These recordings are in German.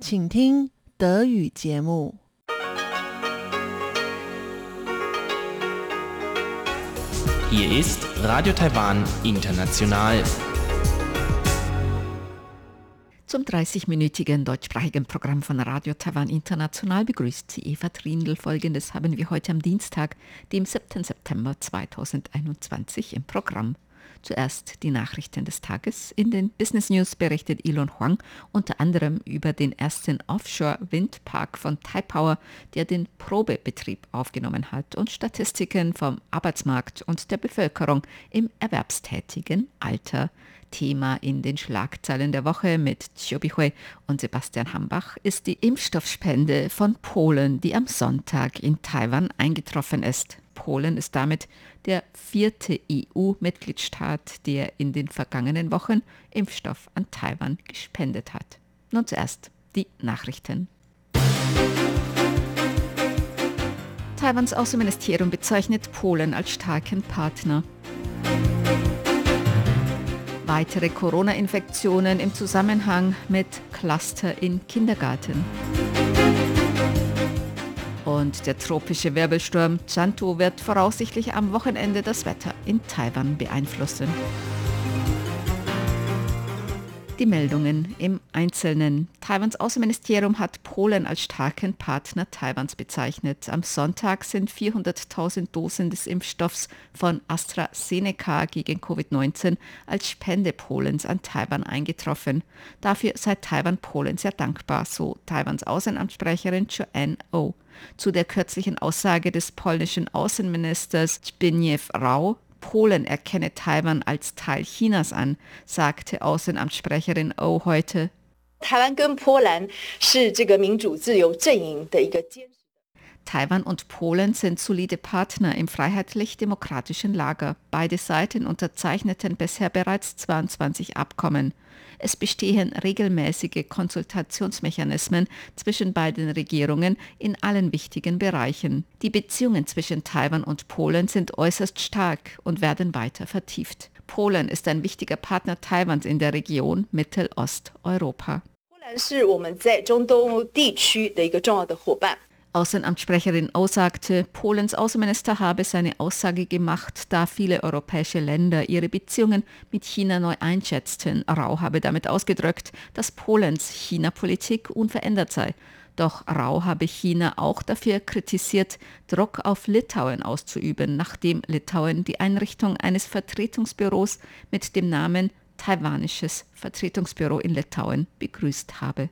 请听德语节目。Hier ist Radio Taiwan International. Zum 30-minütigen deutschsprachigen Programm von Radio Taiwan International begrüßt sie Eva Trindl. Folgendes haben wir heute am Dienstag, dem 7. September 2021 im Programm. Zuerst die Nachrichten des Tages. In den Business News berichtet Elon Huang unter anderem über den ersten Offshore-Windpark von Taipower, der den Probebetrieb aufgenommen hat und Statistiken vom Arbeitsmarkt und der Bevölkerung im erwerbstätigen Alter. Thema in den Schlagzeilen der Woche mit Chiobihui und Sebastian Hambach ist die Impfstoffspende von Polen, die am Sonntag in Taiwan eingetroffen ist. Polen ist damit der vierte EU-Mitgliedstaat, der in den vergangenen Wochen Impfstoff an Taiwan gespendet hat. Nun zuerst die Nachrichten. Taiwans Außenministerium bezeichnet Polen als starken Partner. Weitere Corona-Infektionen im Zusammenhang mit Cluster in Kindergarten und der tropische Wirbelsturm Chantu wird voraussichtlich am Wochenende das Wetter in Taiwan beeinflussen. Die Meldungen im Einzelnen. Taiwans Außenministerium hat Polen als starken Partner Taiwans bezeichnet. Am Sonntag sind 400.000 Dosen des Impfstoffs von AstraZeneca gegen Covid-19 als Spende Polens an Taiwan eingetroffen. Dafür sei Taiwan Polen sehr dankbar, so Taiwans Außenamtssprecherin Joanne O. Zu der kürzlichen Aussage des polnischen Außenministers Zbigniew Rau Polen erkenne Taiwan als Teil Chinas an, sagte Außenamtssprecherin O heute. Taiwan und Polen sind solide Partner im freiheitlich-demokratischen Lager. Beide Seiten unterzeichneten bisher bereits 22 Abkommen. Es bestehen regelmäßige Konsultationsmechanismen zwischen beiden Regierungen in allen wichtigen Bereichen. Die Beziehungen zwischen Taiwan und Polen sind äußerst stark und werden weiter vertieft. Polen ist ein wichtiger Partner Taiwans in der Region Mittelosteuropa. 是我们在中东地区的一个重要的伙伴。 Außenamtssprecherin O sagte, Polens Außenminister habe seine Aussage gemacht, da viele europäische Länder ihre Beziehungen mit China neu einschätzten. Rau habe damit ausgedrückt, dass Polens China-Politik unverändert sei. Doch Rau habe China auch dafür kritisiert, Druck auf Litauen auszuüben, nachdem Litauen die Einrichtung eines Vertretungsbüros mit dem Namen Taiwanisches Vertretungsbüro in Litauen begrüßt habe.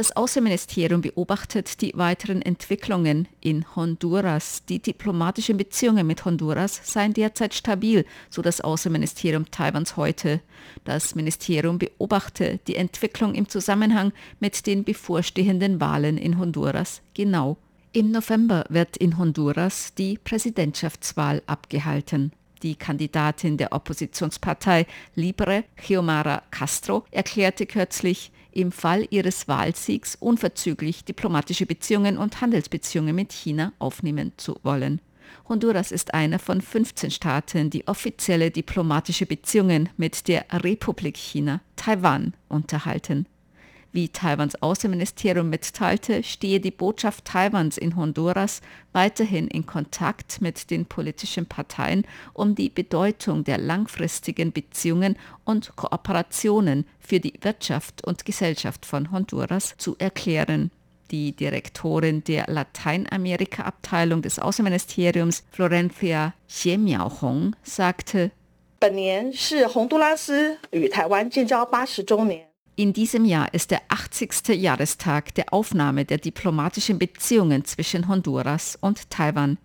Das Außenministerium beobachtet die weiteren Entwicklungen in Honduras. Die diplomatischen Beziehungen mit Honduras seien derzeit stabil, so das Außenministerium Taiwans heute. Das Ministerium beobachte die Entwicklung im Zusammenhang mit den bevorstehenden Wahlen in Honduras genau. Im November wird in Honduras die Präsidentschaftswahl abgehalten. Die Kandidatin der Oppositionspartei Libre, Xiomara Castro, erklärte kürzlich, im Fall ihres Wahlsiegs unverzüglich diplomatische Beziehungen und Handelsbeziehungen mit China aufnehmen zu wollen. Honduras ist einer von 15 Staaten, die offizielle diplomatische Beziehungen mit der Republik China, Taiwan, unterhalten. Wie Taiwans Außenministerium mitteilte, stehe die Botschaft Taiwans in Honduras weiterhin in Kontakt mit den politischen Parteien, um die Bedeutung der langfristigen Beziehungen und Kooperationen für die Wirtschaft und Gesellschaft von Honduras zu erklären. Die Direktorin der Lateinamerika-Abteilung des Außenministeriums, Florencia Xiemiao-Hong, sagte, 本年是洪都拉斯与台湾建交八十周年。 In diesem Jahr ist der 80. Jahrestag der Aufnahme der diplomatischen Beziehungen zwischen Honduras und Taiwan.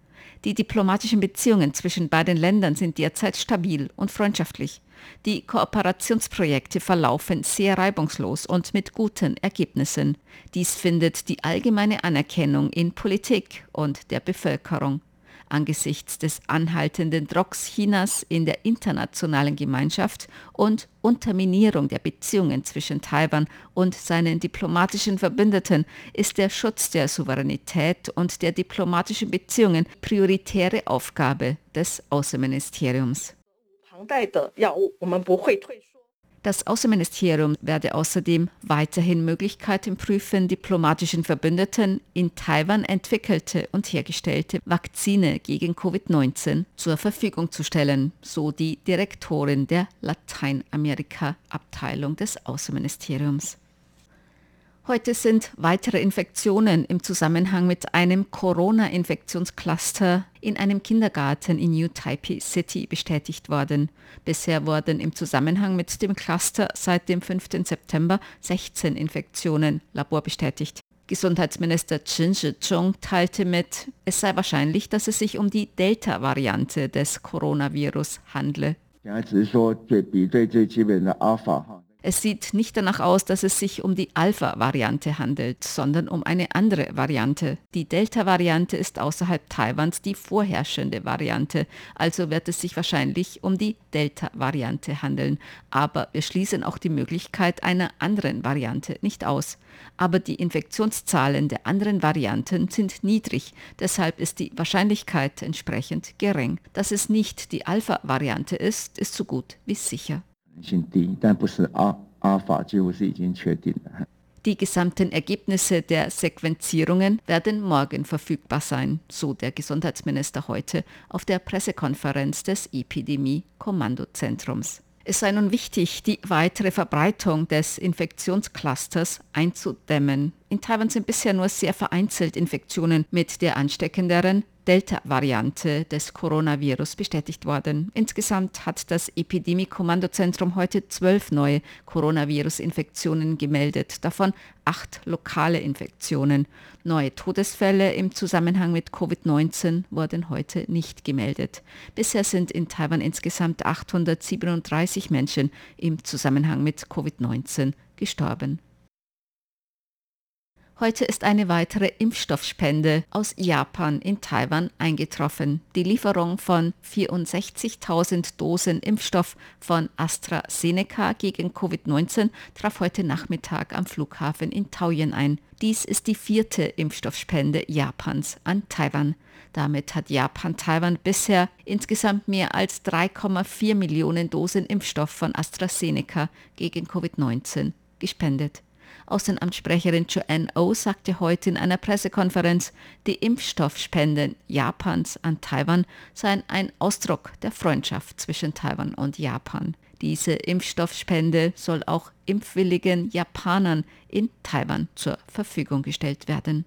Die diplomatischen Beziehungen zwischen beiden Ländern sind derzeit stabil und freundschaftlich. Die Kooperationsprojekte verlaufen sehr reibungslos und mit guten Ergebnissen. Dies findet die allgemeine Anerkennung in Politik und der Bevölkerung angesichts des anhaltenden Drucks Chinas in der internationalen Gemeinschaft und Unterminierung der Beziehungen zwischen Taiwan und seinen diplomatischen Verbündeten ist der Schutz der Souveränität und der diplomatischen Beziehungen prioritäre Aufgabe des Außenministeriums. Das Außenministerium werde außerdem weiterhin Möglichkeiten prüfen, diplomatischen Verbündeten in Taiwan entwickelte und hergestellte Vakzine gegen Covid-19 zur Verfügung zu stellen, so die Direktorin der Lateinamerika-Abteilung des Außenministeriums. Heute sind weitere Infektionen im Zusammenhang mit einem Corona-Infektionscluster in einem Kindergarten in New Taipei City bestätigt worden. Bisher wurden im Zusammenhang mit dem Cluster seit dem 5. September 16 Infektionen laborbestätigt. Gesundheitsminister Chen Shih-chung teilte mit, es sei wahrscheinlich, dass es sich um die Delta-Variante des Coronavirus handle. Es sieht nicht danach aus, dass es sich um die Alpha-Variante handelt, sondern um eine andere Variante. Die Delta-Variante ist außerhalb Taiwans die vorherrschende Variante, also wird es sich wahrscheinlich um die Delta-Variante handeln. Aber wir schließen auch die Möglichkeit einer anderen Variante nicht aus. Aber die Infektionszahlen der anderen Varianten sind niedrig, deshalb ist die Wahrscheinlichkeit entsprechend gering. Dass es nicht die Alpha-Variante ist, ist so gut wie sicher. 性低，但不是阿阿尔法几乎是已经确定了。Die gesamten Ergebnisse der Sequenzierungen werden morgen verfügbar sein, so der Gesundheitsminister heute auf der Pressekonferenz des Epidemie-Kommandozentrums. Es sei nun wichtig, die weitere Verbreitung des Infektionsclusters einzudämmen. in Taiwan sind bisher nur sehr vereinzelt Infektionen mit der ansteckenderen Delta-Variante des Coronavirus bestätigt worden. Insgesamt hat das Epidemie-Kommandozentrum heute zwölf neue Coronavirus-Infektionen gemeldet, davon acht lokale Infektionen. Neue Todesfälle im Zusammenhang mit Covid-19 wurden heute nicht gemeldet. Bisher sind in Taiwan insgesamt 837 Menschen im Zusammenhang mit Covid-19 gestorben. Heute ist eine weitere Impfstoffspende aus Japan in Taiwan eingetroffen. Die Lieferung von 64.000 Dosen Impfstoff von AstraZeneca gegen Covid-19 traf heute Nachmittag am Flughafen in Taoyuan ein. Dies ist die vierte Impfstoffspende Japans an Taiwan. Damit hat Japan Taiwan bisher insgesamt mehr als 3,4 Millionen Dosen Impfstoff von AstraZeneca gegen Covid-19 gespendet. Außenamtssprecherin Joanne O oh sagte heute in einer Pressekonferenz, die Impfstoffspenden Japans an Taiwan seien ein Ausdruck der Freundschaft zwischen Taiwan und Japan. Diese Impfstoffspende soll auch impfwilligen Japanern in Taiwan zur Verfügung gestellt werden.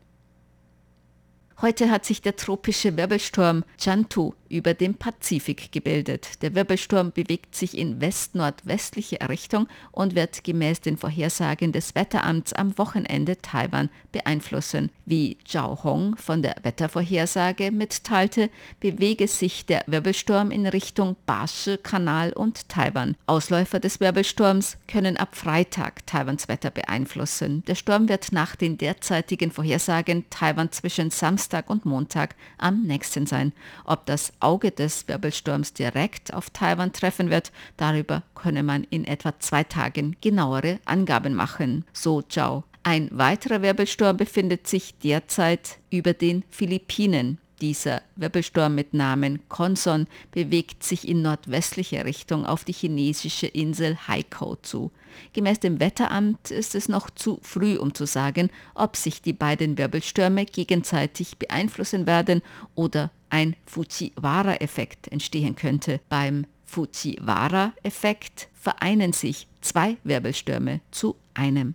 Heute hat sich der tropische Wirbelsturm Chantu über dem Pazifik gebildet. Der Wirbelsturm bewegt sich in west-nordwestliche Richtung und wird gemäß den Vorhersagen des Wetteramts am Wochenende Taiwan beeinflussen. Wie Zhao Hong von der Wettervorhersage mitteilte, bewege sich der Wirbelsturm in Richtung Bashi-Kanal und Taiwan. Ausläufer des Wirbelsturms können ab Freitag Taiwans Wetter beeinflussen. Der Sturm wird nach den derzeitigen Vorhersagen Taiwan zwischen Samstag und Montag am nächsten sein. Ob das Auge des Wirbelsturms direkt auf Taiwan treffen wird, darüber könne man in etwa zwei Tagen genauere Angaben machen, so Zhao. Ein weiterer Wirbelsturm befindet sich derzeit über den Philippinen. Dieser Wirbelsturm mit Namen Konson bewegt sich in nordwestlicher Richtung auf die chinesische Insel Haikou zu. Gemäß dem Wetteramt ist es noch zu früh, um zu sagen, ob sich die beiden Wirbelstürme gegenseitig beeinflussen werden oder ein Fujiwara-Effekt entstehen könnte. Beim Fujiwara-Effekt vereinen sich zwei Wirbelstürme zu einem.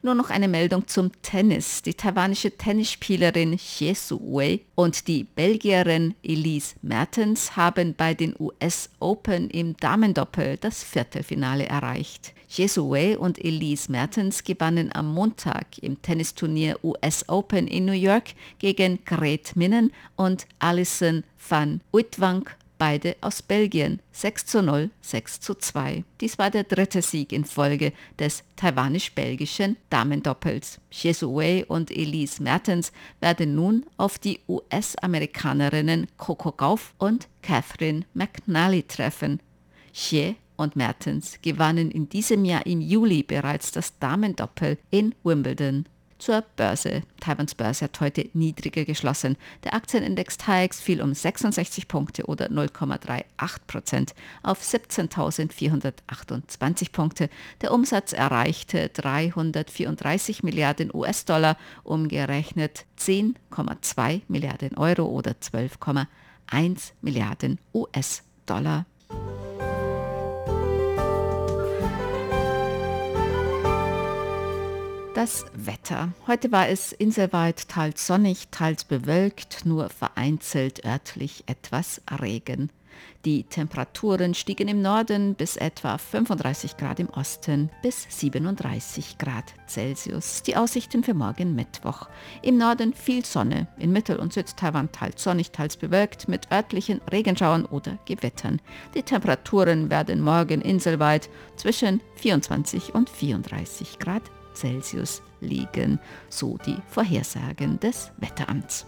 Nur noch eine Meldung zum Tennis. Die taiwanische Tennisspielerin Xie Su-wei und die Belgierin Elise Mertens haben bei den US Open im Damendoppel das Viertelfinale erreicht. Xie Su-wei und Elise Mertens gewannen am Montag im Tennisturnier US Open in New York gegen Gret Minnen und Alison van Uitwank beide aus Belgien 6 zu 0, 6 zu 2. Dies war der dritte Sieg in Folge des taiwanisch-belgischen Damendoppels. Xie Wei und Elise Mertens werden nun auf die US-Amerikanerinnen Coco Gauff und Catherine McNally treffen. Xie und Mertens gewannen in diesem Jahr im Juli bereits das Damendoppel in Wimbledon. Zur Börse. Taiwans Börse hat heute niedriger geschlossen. Der Aktienindex TAIEX fiel um 66 Punkte oder 0,38 Prozent auf 17.428 Punkte. Der Umsatz erreichte 334 Milliarden US-Dollar, umgerechnet 10,2 Milliarden Euro oder 12,1 Milliarden US-Dollar. Das Wetter. Heute war es inselweit teils sonnig, teils bewölkt, nur vereinzelt örtlich etwas Regen. Die Temperaturen stiegen im Norden bis etwa 35 Grad im Osten bis 37 Grad Celsius. Die Aussichten für morgen Mittwoch. Im Norden viel Sonne, in Mittel- und Südtaiwan teils sonnig, teils bewölkt mit örtlichen Regenschauern oder Gewittern. Die Temperaturen werden morgen inselweit zwischen 24 und 34 Grad Celsius liegen, so die Vorhersagen des Wetteramts.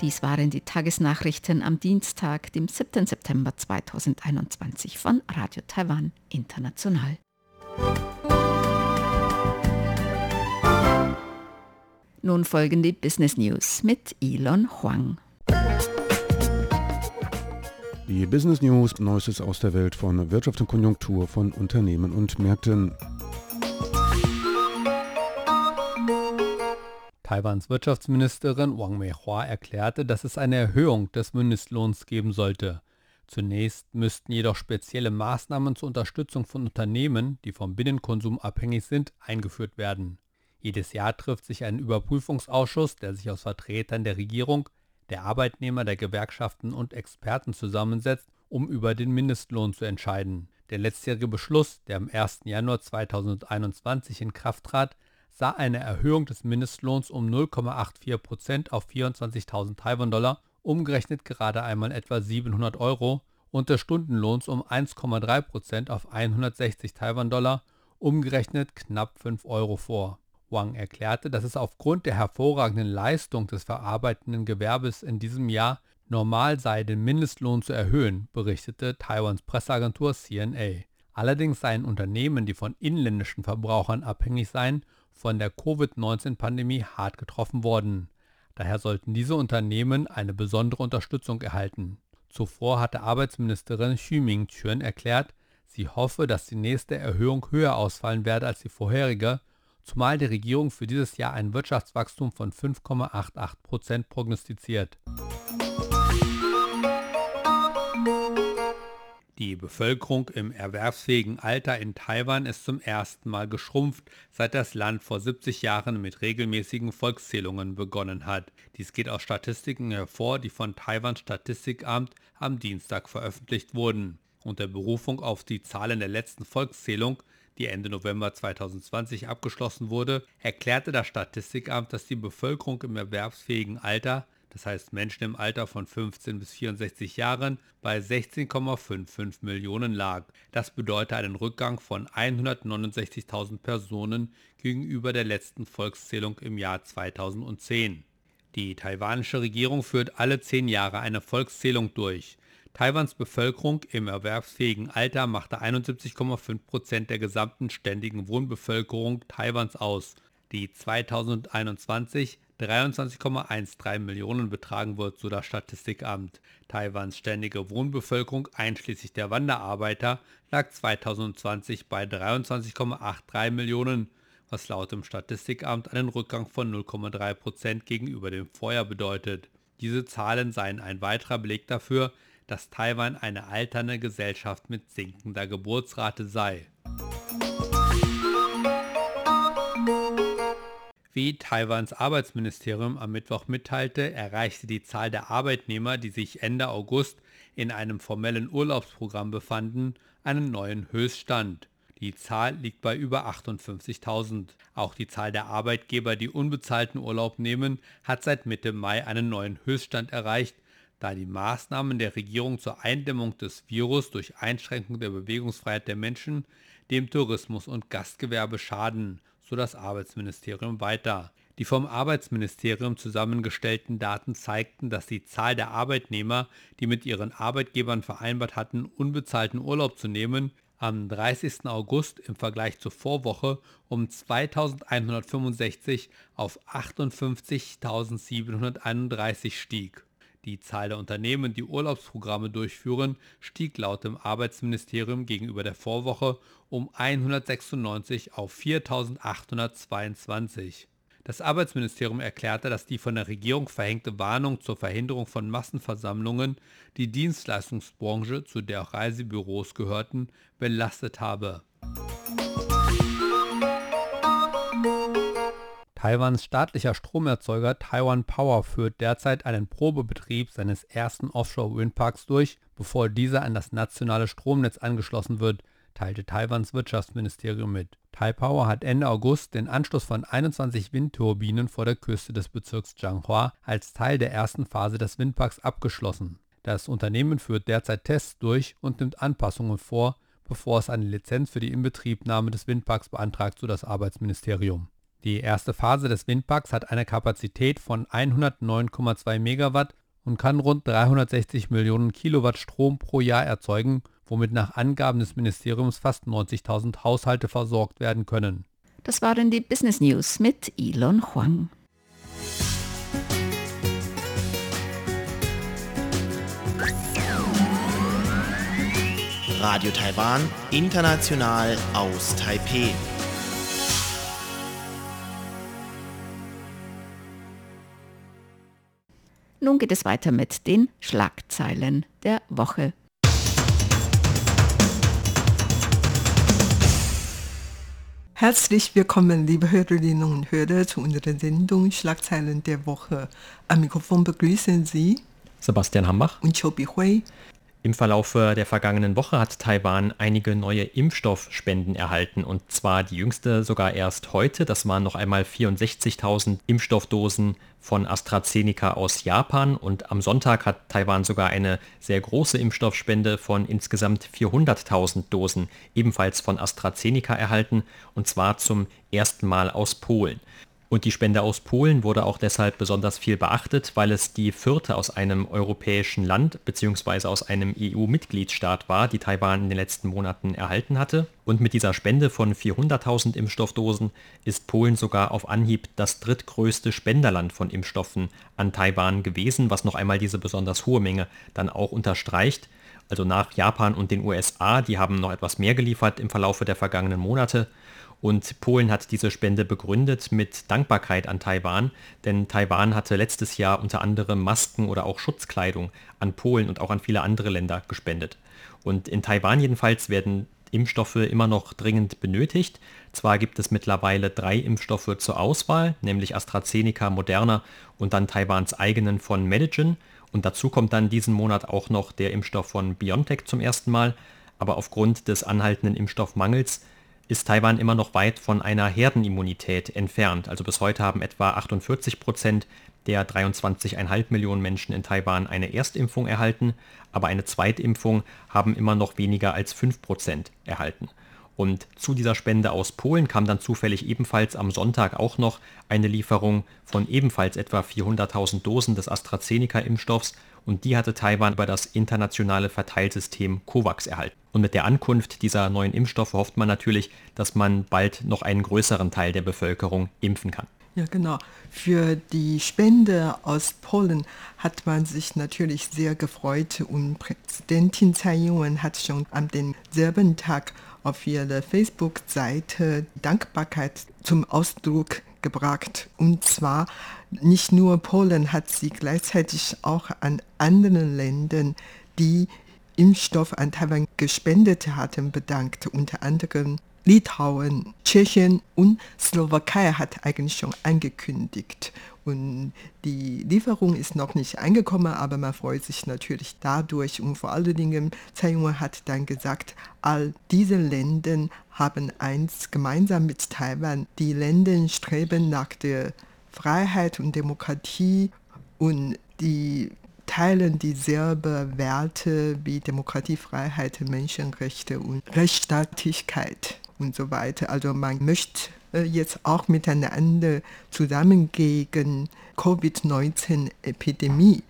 Dies waren die Tagesnachrichten am Dienstag, dem 7. September 2021 von Radio Taiwan International. Nun folgen die Business News mit Elon Huang. Die Business News, Neuestes aus der Welt von Wirtschaft und Konjunktur von Unternehmen und Märkten. Taiwans Wirtschaftsministerin Wang Meihua erklärte, dass es eine Erhöhung des Mindestlohns geben sollte. Zunächst müssten jedoch spezielle Maßnahmen zur Unterstützung von Unternehmen, die vom Binnenkonsum abhängig sind, eingeführt werden. Jedes Jahr trifft sich ein Überprüfungsausschuss, der sich aus Vertretern der Regierung, der Arbeitnehmer, der Gewerkschaften und Experten zusammensetzt, um über den Mindestlohn zu entscheiden. Der letztjährige Beschluss, der am 1. Januar 2021 in Kraft trat, sah eine Erhöhung des Mindestlohns um 0,84% auf 24.000 Taiwan-Dollar, umgerechnet gerade einmal etwa 700 Euro, und des Stundenlohns um 1,3% auf 160 Taiwan-Dollar, umgerechnet knapp 5 Euro vor. Wang erklärte, dass es aufgrund der hervorragenden Leistung des verarbeitenden Gewerbes in diesem Jahr normal sei, den Mindestlohn zu erhöhen, berichtete Taiwans Presseagentur CNA. Allerdings seien Unternehmen, die von inländischen Verbrauchern abhängig seien, von der Covid-19-Pandemie hart getroffen worden. Daher sollten diese Unternehmen eine besondere Unterstützung erhalten. Zuvor hatte Arbeitsministerin Xu Ming-Chun erklärt, sie hoffe, dass die nächste Erhöhung höher ausfallen werde als die vorherige zumal die Regierung für dieses Jahr ein Wirtschaftswachstum von 5,88 Prozent prognostiziert. Die Bevölkerung im erwerbsfähigen Alter in Taiwan ist zum ersten Mal geschrumpft, seit das Land vor 70 Jahren mit regelmäßigen Volkszählungen begonnen hat. Dies geht aus Statistiken hervor, die von Taiwans Statistikamt am Dienstag veröffentlicht wurden. Unter Berufung auf die Zahlen der letzten Volkszählung die Ende November 2020 abgeschlossen wurde, erklärte das Statistikamt, dass die Bevölkerung im erwerbsfähigen Alter, das heißt Menschen im Alter von 15 bis 64 Jahren, bei 16,55 Millionen lag. Das bedeutet einen Rückgang von 169.000 Personen gegenüber der letzten Volkszählung im Jahr 2010. Die taiwanische Regierung führt alle zehn Jahre eine Volkszählung durch. Taiwans Bevölkerung im erwerbsfähigen Alter machte 71,5 Prozent der gesamten ständigen Wohnbevölkerung Taiwans aus, die 2021 23,13 Millionen betragen wird, so das Statistikamt. Taiwans ständige Wohnbevölkerung einschließlich der Wanderarbeiter lag 2020 bei 23,83 Millionen, was laut dem Statistikamt einen Rückgang von 0,3 Prozent gegenüber dem Vorjahr bedeutet. Diese Zahlen seien ein weiterer Beleg dafür, dass Taiwan eine alternde Gesellschaft mit sinkender Geburtsrate sei. Wie Taiwans Arbeitsministerium am Mittwoch mitteilte, erreichte die Zahl der Arbeitnehmer, die sich Ende August in einem formellen Urlaubsprogramm befanden, einen neuen Höchststand. Die Zahl liegt bei über 58.000. Auch die Zahl der Arbeitgeber, die unbezahlten Urlaub nehmen, hat seit Mitte Mai einen neuen Höchststand erreicht, da die Maßnahmen der Regierung zur Eindämmung des Virus durch Einschränkung der Bewegungsfreiheit der Menschen dem Tourismus und Gastgewerbe schaden, so das Arbeitsministerium weiter. Die vom Arbeitsministerium zusammengestellten Daten zeigten, dass die Zahl der Arbeitnehmer, die mit ihren Arbeitgebern vereinbart hatten, unbezahlten Urlaub zu nehmen, am 30. August im Vergleich zur Vorwoche um 2165 auf 58.731 stieg. Die Zahl der Unternehmen, die Urlaubsprogramme durchführen, stieg laut dem Arbeitsministerium gegenüber der Vorwoche um 196 auf 4.822. Das Arbeitsministerium erklärte, dass die von der Regierung verhängte Warnung zur Verhinderung von Massenversammlungen die Dienstleistungsbranche, zu der auch Reisebüros gehörten, belastet habe. Taiwans staatlicher Stromerzeuger Taiwan Power führt derzeit einen Probebetrieb seines ersten Offshore-Windparks durch, bevor dieser an das nationale Stromnetz angeschlossen wird, teilte Taiwans Wirtschaftsministerium mit. Taipower hat Ende August den Anschluss von 21 Windturbinen vor der Küste des Bezirks Changhua als Teil der ersten Phase des Windparks abgeschlossen. Das Unternehmen führt derzeit Tests durch und nimmt Anpassungen vor, bevor es eine Lizenz für die Inbetriebnahme des Windparks beantragt, so das Arbeitsministerium. Die erste Phase des Windparks hat eine Kapazität von 109,2 Megawatt und kann rund 360 Millionen Kilowatt Strom pro Jahr erzeugen womit nach Angaben des Ministeriums fast 90.000 Haushalte versorgt werden können. Das waren die Business News mit Elon Huang. Radio Taiwan, international aus Taipeh. Nun geht es weiter mit den Schlagzeilen der Woche. Herzlich willkommen, liebe Hörerinnen und Hörer, zu unserer Sendung Schlagzeilen der Woche. Am Mikrofon begrüßen Sie Sebastian Hambach und Chobi Hui. Im Verlauf der vergangenen Woche hat Taiwan einige neue Impfstoffspenden erhalten und zwar die jüngste sogar erst heute. Das waren noch einmal 64.000 Impfstoffdosen von AstraZeneca aus Japan und am Sonntag hat Taiwan sogar eine sehr große Impfstoffspende von insgesamt 400.000 Dosen ebenfalls von AstraZeneca erhalten und zwar zum ersten Mal aus Polen. Und die Spende aus Polen wurde auch deshalb besonders viel beachtet, weil es die vierte aus einem europäischen Land bzw. aus einem EU-Mitgliedstaat war, die Taiwan in den letzten Monaten erhalten hatte. Und mit dieser Spende von 400.000 Impfstoffdosen ist Polen sogar auf Anhieb das drittgrößte Spenderland von Impfstoffen an Taiwan gewesen, was noch einmal diese besonders hohe Menge dann auch unterstreicht. Also nach Japan und den USA, die haben noch etwas mehr geliefert im Verlaufe der vergangenen Monate. Und Polen hat diese Spende begründet mit Dankbarkeit an Taiwan, denn Taiwan hatte letztes Jahr unter anderem Masken oder auch Schutzkleidung an Polen und auch an viele andere Länder gespendet. Und in Taiwan jedenfalls werden Impfstoffe immer noch dringend benötigt. Zwar gibt es mittlerweile drei Impfstoffe zur Auswahl, nämlich AstraZeneca, Moderna und dann Taiwans eigenen von Medigen. Und dazu kommt dann diesen Monat auch noch der Impfstoff von BioNTech zum ersten Mal. Aber aufgrund des anhaltenden Impfstoffmangels ist Taiwan immer noch weit von einer Herdenimmunität entfernt. Also bis heute haben etwa 48 Prozent der 23,5 Millionen Menschen in Taiwan eine Erstimpfung erhalten, aber eine Zweitimpfung haben immer noch weniger als 5 Prozent erhalten. Und zu dieser Spende aus Polen kam dann zufällig ebenfalls am Sonntag auch noch eine Lieferung von ebenfalls etwa 400.000 Dosen des AstraZeneca-Impfstoffs und die hatte Taiwan über das internationale Verteilsystem COVAX erhalten. Und mit der Ankunft dieser neuen Impfstoffe hofft man natürlich, dass man bald noch einen größeren Teil der Bevölkerung impfen kann. Ja, genau. Für die Spende aus Polen hat man sich natürlich sehr gefreut und Präsidentin Tsai Ing-wen hat schon am selben Tag auf ihrer Facebook-Seite Dankbarkeit zum Ausdruck gebracht. Und zwar nicht nur Polen hat sie gleichzeitig auch an anderen Ländern, die Impfstoff an Taiwan gespendet hatten, bedankt. Unter anderem Litauen, Tschechien und Slowakei hat eigentlich schon angekündigt. Und die Lieferung ist noch nicht angekommen, aber man freut sich natürlich dadurch. Und vor allen Dingen, Tsai Ing-wen hat dann gesagt, all diese Länder haben eins gemeinsam mit Taiwan. Die Länder streben nach der Freiheit und Demokratie und die teilen dieselben Werte wie Demokratie, Freiheit, Menschenrechte und Rechtsstaatlichkeit und so weiter. Also man möchte jetzt auch miteinander zusammen gegen Covid-19-Epidemie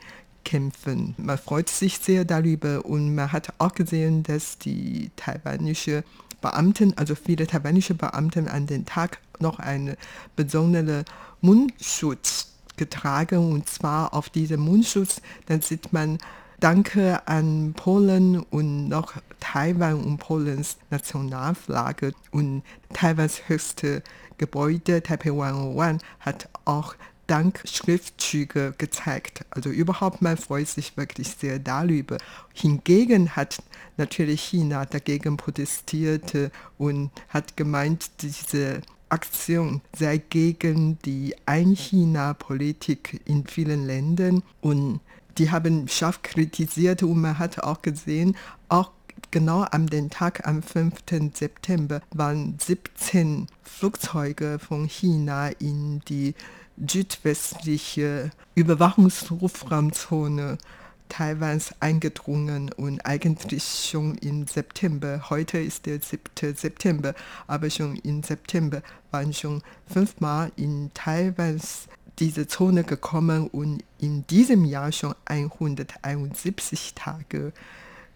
kämpfen. Man freut sich sehr darüber und man hat auch gesehen, dass die taiwanische Beamten, also viele taiwanische Beamten an den Tag noch einen besonderen Mundschutz getragen und zwar auf diesem Mundschutz, dann sieht man Danke an Polen und noch Taiwan und Polens Nationalflagge und Taiwans höchste Gebäude, Taipei 101, hat auch Dankschriftzüge gezeigt. Also überhaupt, man freut sich wirklich sehr darüber. Hingegen hat natürlich China dagegen protestiert und hat gemeint, diese Aktion sei gegen die Ein-China-Politik in vielen Ländern und die haben scharf kritisiert und man hat auch gesehen, auch genau am den Tag am 5. September waren 17 Flugzeuge von China in die südwestliche Überwachungsrufraumzone Taiwans eingedrungen und eigentlich schon im September, heute ist der 7. September, aber schon im September waren schon fünfmal in Taiwans diese Zone gekommen und in diesem Jahr schon 171 Tage,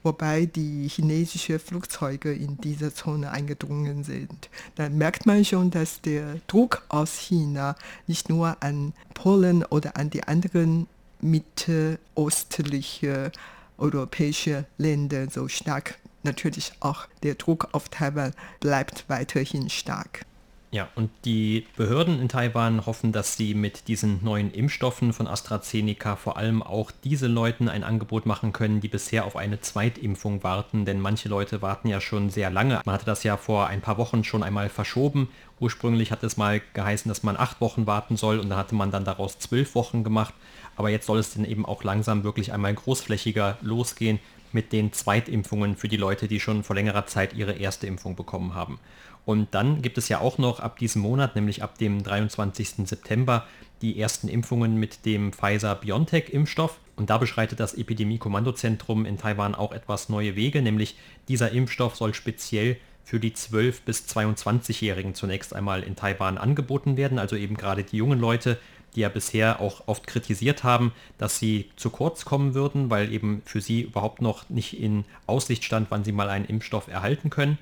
wobei die chinesischen Flugzeuge in diese Zone eingedrungen sind. Da merkt man schon, dass der Druck aus China nicht nur an Polen oder an die anderen mittelostliche europäische Länder so stark. Natürlich auch der Druck auf Taiwan bleibt weiterhin stark. Ja, und die Behörden in Taiwan hoffen, dass sie mit diesen neuen Impfstoffen von AstraZeneca vor allem auch diese Leuten ein Angebot machen können, die bisher auf eine Zweitimpfung warten, denn manche Leute warten ja schon sehr lange. Man hatte das ja vor ein paar Wochen schon einmal verschoben. Ursprünglich hat es mal geheißen, dass man acht Wochen warten soll und da hatte man dann daraus zwölf Wochen gemacht. Aber jetzt soll es dann eben auch langsam wirklich einmal großflächiger losgehen mit den Zweitimpfungen für die Leute, die schon vor längerer Zeit ihre erste Impfung bekommen haben. Und dann gibt es ja auch noch ab diesem Monat, nämlich ab dem 23. September, die ersten Impfungen mit dem Pfizer-BioNTech-Impfstoff. Und da beschreitet das Epidemie-Kommandozentrum in Taiwan auch etwas neue Wege, nämlich dieser Impfstoff soll speziell für die 12- bis 22-Jährigen zunächst einmal in Taiwan angeboten werden, also eben gerade die jungen Leute, die ja bisher auch oft kritisiert haben, dass sie zu kurz kommen würden, weil eben für sie überhaupt noch nicht in Aussicht stand, wann sie mal einen Impfstoff erhalten können.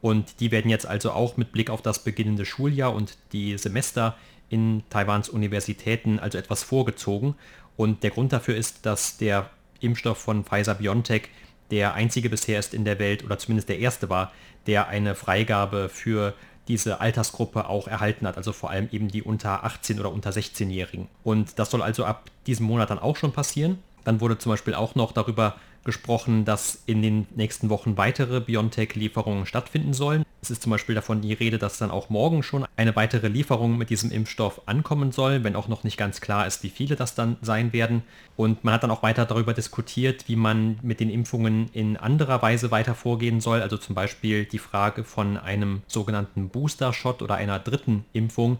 Und die werden jetzt also auch mit Blick auf das beginnende Schuljahr und die Semester in Taiwans Universitäten also etwas vorgezogen. Und der Grund dafür ist, dass der Impfstoff von Pfizer BioNTech der einzige bisher ist in der Welt oder zumindest der erste war, der eine Freigabe für diese Altersgruppe auch erhalten hat, also vor allem eben die unter 18 oder unter 16-Jährigen. Und das soll also ab diesem Monat dann auch schon passieren. Dann wurde zum Beispiel auch noch darüber gesprochen, dass in den nächsten Wochen weitere BioNTech-Lieferungen stattfinden sollen. Es ist zum Beispiel davon die Rede, dass dann auch morgen schon eine weitere Lieferung mit diesem Impfstoff ankommen soll, wenn auch noch nicht ganz klar ist, wie viele das dann sein werden. Und man hat dann auch weiter darüber diskutiert, wie man mit den Impfungen in anderer Weise weiter vorgehen soll. Also zum Beispiel die Frage von einem sogenannten Booster-Shot oder einer dritten Impfung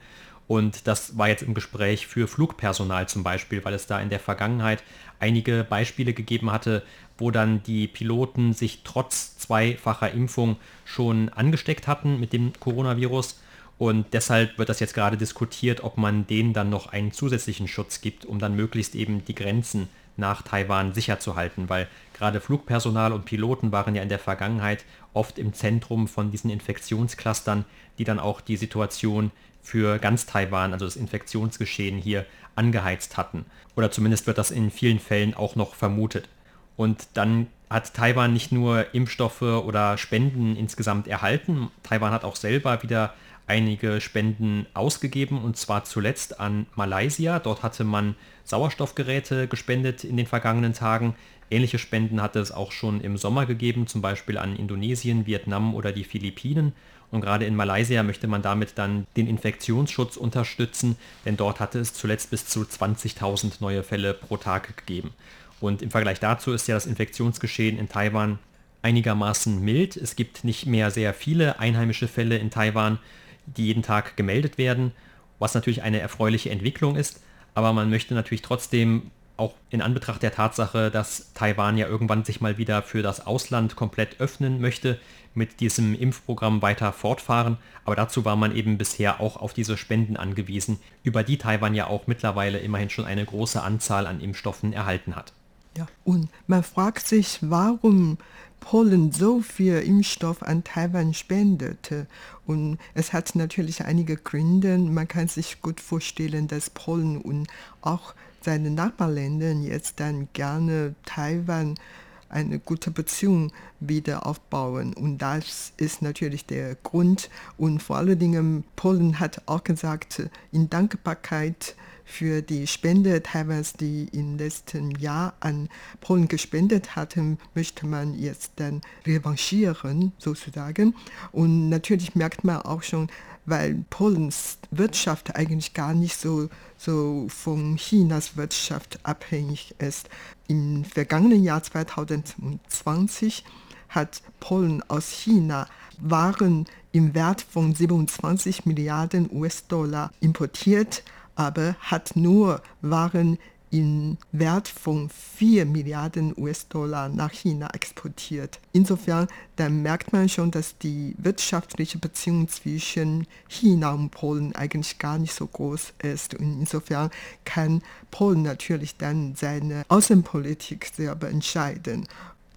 und das war jetzt im Gespräch für Flugpersonal zum Beispiel, weil es da in der Vergangenheit einige Beispiele gegeben hatte, wo dann die Piloten sich trotz zweifacher Impfung schon angesteckt hatten mit dem Coronavirus. Und deshalb wird das jetzt gerade diskutiert, ob man denen dann noch einen zusätzlichen Schutz gibt, um dann möglichst eben die Grenzen nach Taiwan sicher zu halten, weil gerade Flugpersonal und Piloten waren ja in der Vergangenheit oft im Zentrum von diesen Infektionsclustern, die dann auch die Situation für ganz Taiwan, also das Infektionsgeschehen hier, angeheizt hatten. Oder zumindest wird das in vielen Fällen auch noch vermutet. Und dann hat Taiwan nicht nur Impfstoffe oder Spenden insgesamt erhalten, Taiwan hat auch selber wieder einige Spenden ausgegeben und zwar zuletzt an Malaysia. Dort hatte man Sauerstoffgeräte gespendet in den vergangenen Tagen. Ähnliche Spenden hatte es auch schon im Sommer gegeben, zum Beispiel an Indonesien, Vietnam oder die Philippinen. Und gerade in Malaysia möchte man damit dann den Infektionsschutz unterstützen, denn dort hatte es zuletzt bis zu 20.000 neue Fälle pro Tag gegeben. Und im Vergleich dazu ist ja das Infektionsgeschehen in Taiwan einigermaßen mild. Es gibt nicht mehr sehr viele einheimische Fälle in Taiwan, die jeden Tag gemeldet werden, was natürlich eine erfreuliche Entwicklung ist. Aber man möchte natürlich trotzdem auch in Anbetracht der Tatsache, dass Taiwan ja irgendwann sich mal wieder für das Ausland komplett öffnen möchte, mit diesem Impfprogramm weiter fortfahren. Aber dazu war man eben bisher auch auf diese Spenden angewiesen, über die Taiwan ja auch mittlerweile immerhin schon eine große Anzahl an Impfstoffen erhalten hat. Ja, und man fragt sich, warum Polen so viel Impfstoff an Taiwan spendete. Und es hat natürlich einige Gründe. Man kann sich gut vorstellen, dass Polen und auch seine Nachbarländer jetzt dann gerne Taiwan eine gute Beziehung wieder aufbauen. Und das ist natürlich der Grund. Und vor allen Dingen, Polen hat auch gesagt, in Dankbarkeit für die Spende Taiwans, die im letzten Jahr an Polen gespendet hatten, möchte man jetzt dann revanchieren sozusagen. Und natürlich merkt man auch schon, weil Polens Wirtschaft eigentlich gar nicht so, so von Chinas Wirtschaft abhängig ist. Im vergangenen Jahr 2020 hat Polen aus China Waren im Wert von 27 Milliarden US-Dollar importiert aber hat nur Waren im Wert von 4 Milliarden US-Dollar nach China exportiert. Insofern, dann merkt man schon, dass die wirtschaftliche Beziehung zwischen China und Polen eigentlich gar nicht so groß ist. Und insofern kann Polen natürlich dann seine Außenpolitik selber entscheiden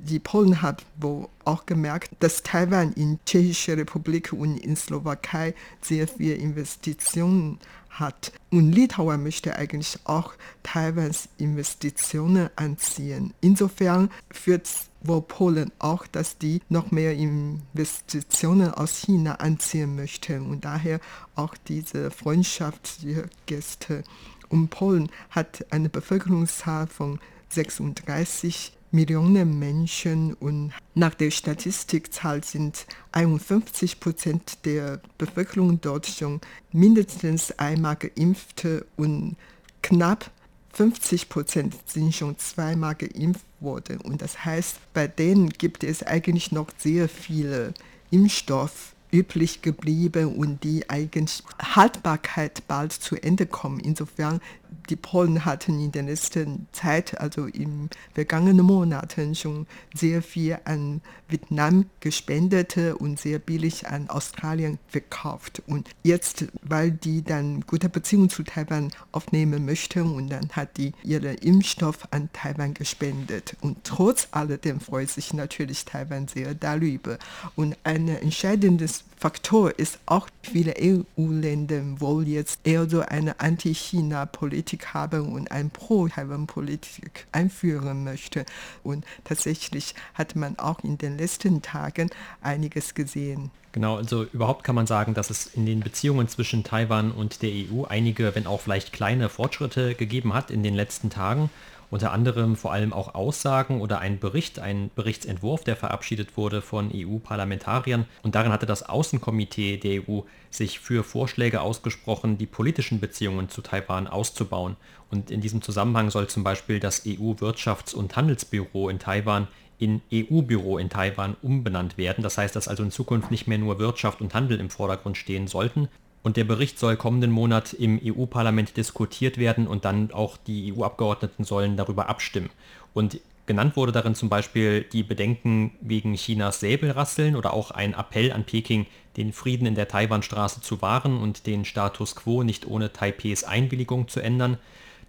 die Polen hat wohl auch gemerkt, dass Taiwan in Tschechische Republik und in Slowakei sehr viele Investitionen hat. Und Litauen möchte eigentlich auch Taiwans Investitionen anziehen. Insofern führt wohl Polen auch, dass die noch mehr Investitionen aus China anziehen möchten und daher auch diese Freundschaftsgäste. Und Polen hat eine Bevölkerungszahl von 36 Millionen Menschen und nach der Statistikzahl sind 51 Prozent der Bevölkerung dort schon mindestens einmal geimpft und knapp 50 Prozent sind schon zweimal geimpft worden. Und das heißt, bei denen gibt es eigentlich noch sehr viele Impfstoff üblich geblieben und die eigentlich Haltbarkeit bald zu Ende kommen. Insofern die Polen hatten in der letzten Zeit, also in vergangenen Monaten, schon sehr viel an Vietnam gespendet und sehr billig an Australien verkauft. Und jetzt, weil die dann gute Beziehungen zu Taiwan aufnehmen möchten, und dann hat die ihren Impfstoff an Taiwan gespendet. Und trotz alledem freut sich natürlich Taiwan sehr darüber. Und ein entscheidendes Faktor ist auch viele EU-Länder wohl jetzt eher so eine Anti-China-Politik haben und eine Pro-Taiwan-Politik einführen möchte. Und tatsächlich hat man auch in den letzten Tagen einiges gesehen. Genau, also überhaupt kann man sagen, dass es in den Beziehungen zwischen Taiwan und der EU einige, wenn auch vielleicht kleine Fortschritte gegeben hat in den letzten Tagen unter anderem vor allem auch Aussagen oder ein Bericht, ein Berichtsentwurf, der verabschiedet wurde von EU-Parlamentariern. Und darin hatte das Außenkomitee der EU sich für Vorschläge ausgesprochen, die politischen Beziehungen zu Taiwan auszubauen. Und in diesem Zusammenhang soll zum Beispiel das EU-Wirtschafts- und Handelsbüro in Taiwan in EU-Büro in Taiwan umbenannt werden. Das heißt, dass also in Zukunft nicht mehr nur Wirtschaft und Handel im Vordergrund stehen sollten, und der Bericht soll kommenden Monat im EU-Parlament diskutiert werden und dann auch die EU-Abgeordneten sollen darüber abstimmen. Und genannt wurde darin zum Beispiel die Bedenken wegen Chinas Säbelrasseln oder auch ein Appell an Peking, den Frieden in der Taiwanstraße zu wahren und den Status quo nicht ohne Taipehs Einwilligung zu ändern.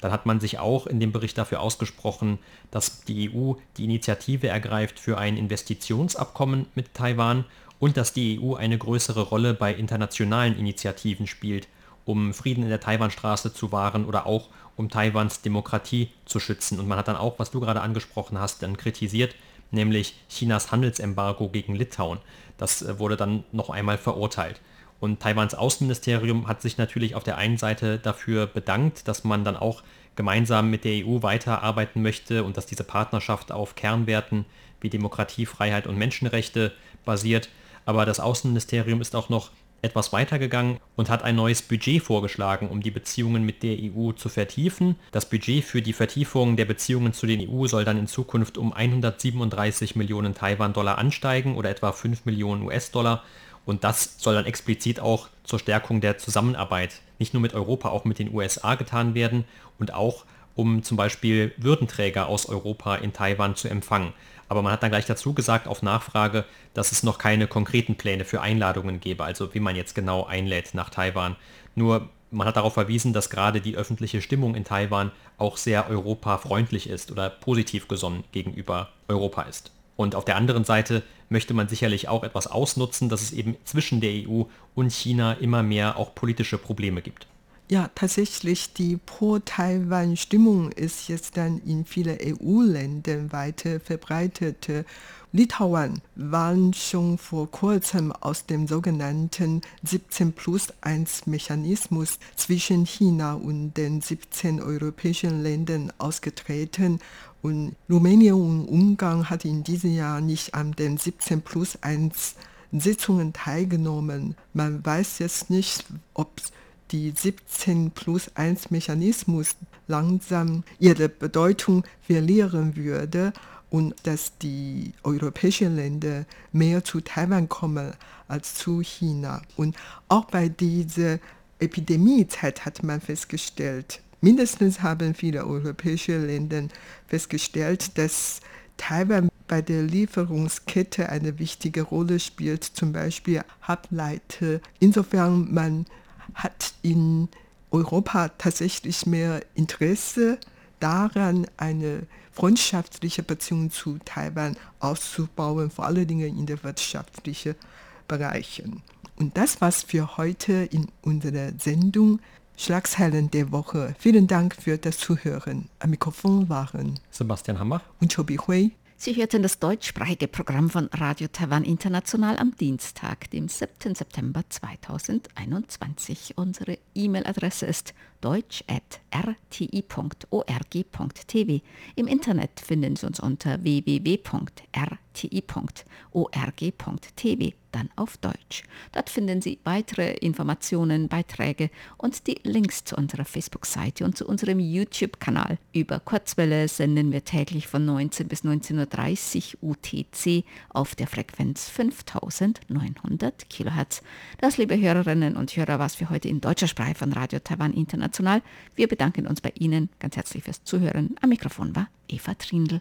Dann hat man sich auch in dem Bericht dafür ausgesprochen, dass die EU die Initiative ergreift für ein Investitionsabkommen mit Taiwan und dass die EU eine größere Rolle bei internationalen Initiativen spielt, um Frieden in der Taiwanstraße zu wahren oder auch um Taiwans Demokratie zu schützen. Und man hat dann auch, was du gerade angesprochen hast, dann kritisiert, nämlich Chinas Handelsembargo gegen Litauen. Das äh, wurde dann noch einmal verurteilt. Und Taiwans Außenministerium hat sich natürlich auf der einen Seite dafür bedankt, dass man dann auch gemeinsam mit der EU weiterarbeiten möchte und dass diese Partnerschaft auf Kernwerten wie Demokratie, Freiheit und Menschenrechte basiert. Aber das Außenministerium ist auch noch etwas weitergegangen und hat ein neues Budget vorgeschlagen, um die Beziehungen mit der EU zu vertiefen. Das Budget für die Vertiefung der Beziehungen zu den EU soll dann in Zukunft um 137 Millionen Taiwan-Dollar ansteigen oder etwa 5 Millionen US-Dollar. Und das soll dann explizit auch zur Stärkung der Zusammenarbeit nicht nur mit Europa, auch mit den USA getan werden und auch um zum Beispiel Würdenträger aus Europa in Taiwan zu empfangen. Aber man hat dann gleich dazu gesagt, auf Nachfrage, dass es noch keine konkreten Pläne für Einladungen gäbe, also wie man jetzt genau einlädt nach Taiwan. Nur Man hat darauf verwiesen, dass gerade die öffentliche Stimmung in Taiwan auch sehr europafreundlich ist oder positiv gesonnen gegenüber Europa ist. Und auf der anderen Seite möchte man sicherlich auch etwas ausnutzen, dass es eben zwischen der EU und China immer mehr auch politische Probleme gibt. Ja, tatsächlich, die Pro-Taiwan-Stimmung ist jetzt dann in vielen EU-Ländern weiter verbreitet. Litauen waren schon vor kurzem aus dem sogenannten 17 plus 1 Mechanismus zwischen China und den 17 europäischen Ländern ausgetreten und Rumänien und Ungarn hat in diesem Jahr nicht an den 17 plus 1 Sitzungen teilgenommen. Man weiß jetzt nicht, ob die 17 plus 1 Mechanismus langsam ihre Bedeutung verlieren würde und dass die europäischen Länder mehr zu Taiwan kommen als zu China. Und auch bei dieser Epidemiezeit hat man festgestellt, mindestens haben viele europäische Länder festgestellt, dass Taiwan bei der Lieferungskette eine wichtige Rolle spielt, zum Beispiel Halbleiter. Insofern man hat in Europa tatsächlich mehr Interesse daran, eine freundschaftliche Beziehung zu Taiwan auszubauen, vor allen Dingen in den wirtschaftlichen Bereichen. Und das war's für heute in unserer Sendung Schlagzeilen der Woche. Vielen Dank für das Zuhören. Am Mikrofon waren Sebastian Hammer und Chobi Hui. Sie hörten das deutschsprachige Programm von Radio Taiwan International am Dienstag, dem 7. September 2021. Unsere E-Mail-Adresse ist deutsch.rti.org.tv. Im Internet finden Sie uns unter www.rti.org.tv dann auf Deutsch. Dort finden Sie weitere Informationen, Beiträge und die Links zu unserer Facebook-Seite und zu unserem YouTube-Kanal. Über Kurzwelle senden wir täglich von 19 bis 19.30 Uhr UTC auf der Frequenz 5900 kHz. Das, liebe Hörerinnen und Hörer, was für heute in deutscher Sprache von Radio Taiwan International. Wir bedanken uns bei Ihnen ganz herzlich fürs Zuhören. Am Mikrofon war Eva Trindl.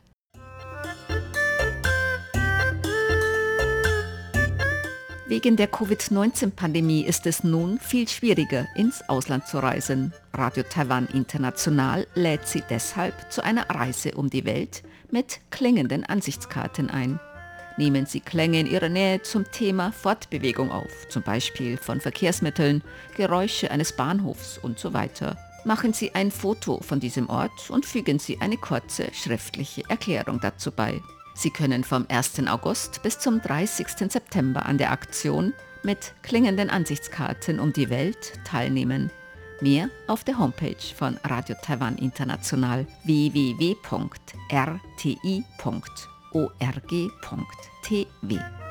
Wegen der Covid-19-Pandemie ist es nun viel schwieriger, ins Ausland zu reisen. Radio Taiwan International lädt Sie deshalb zu einer Reise um die Welt mit klingenden Ansichtskarten ein. Nehmen Sie Klänge in Ihrer Nähe zum Thema Fortbewegung auf, zum Beispiel von Verkehrsmitteln, Geräusche eines Bahnhofs und so weiter. Machen Sie ein Foto von diesem Ort und fügen Sie eine kurze schriftliche Erklärung dazu bei. Sie können vom 1. August bis zum 30. September an der Aktion mit klingenden Ansichtskarten um die Welt teilnehmen. Mehr auf der Homepage von Radio Taiwan International www.rti.org.tv.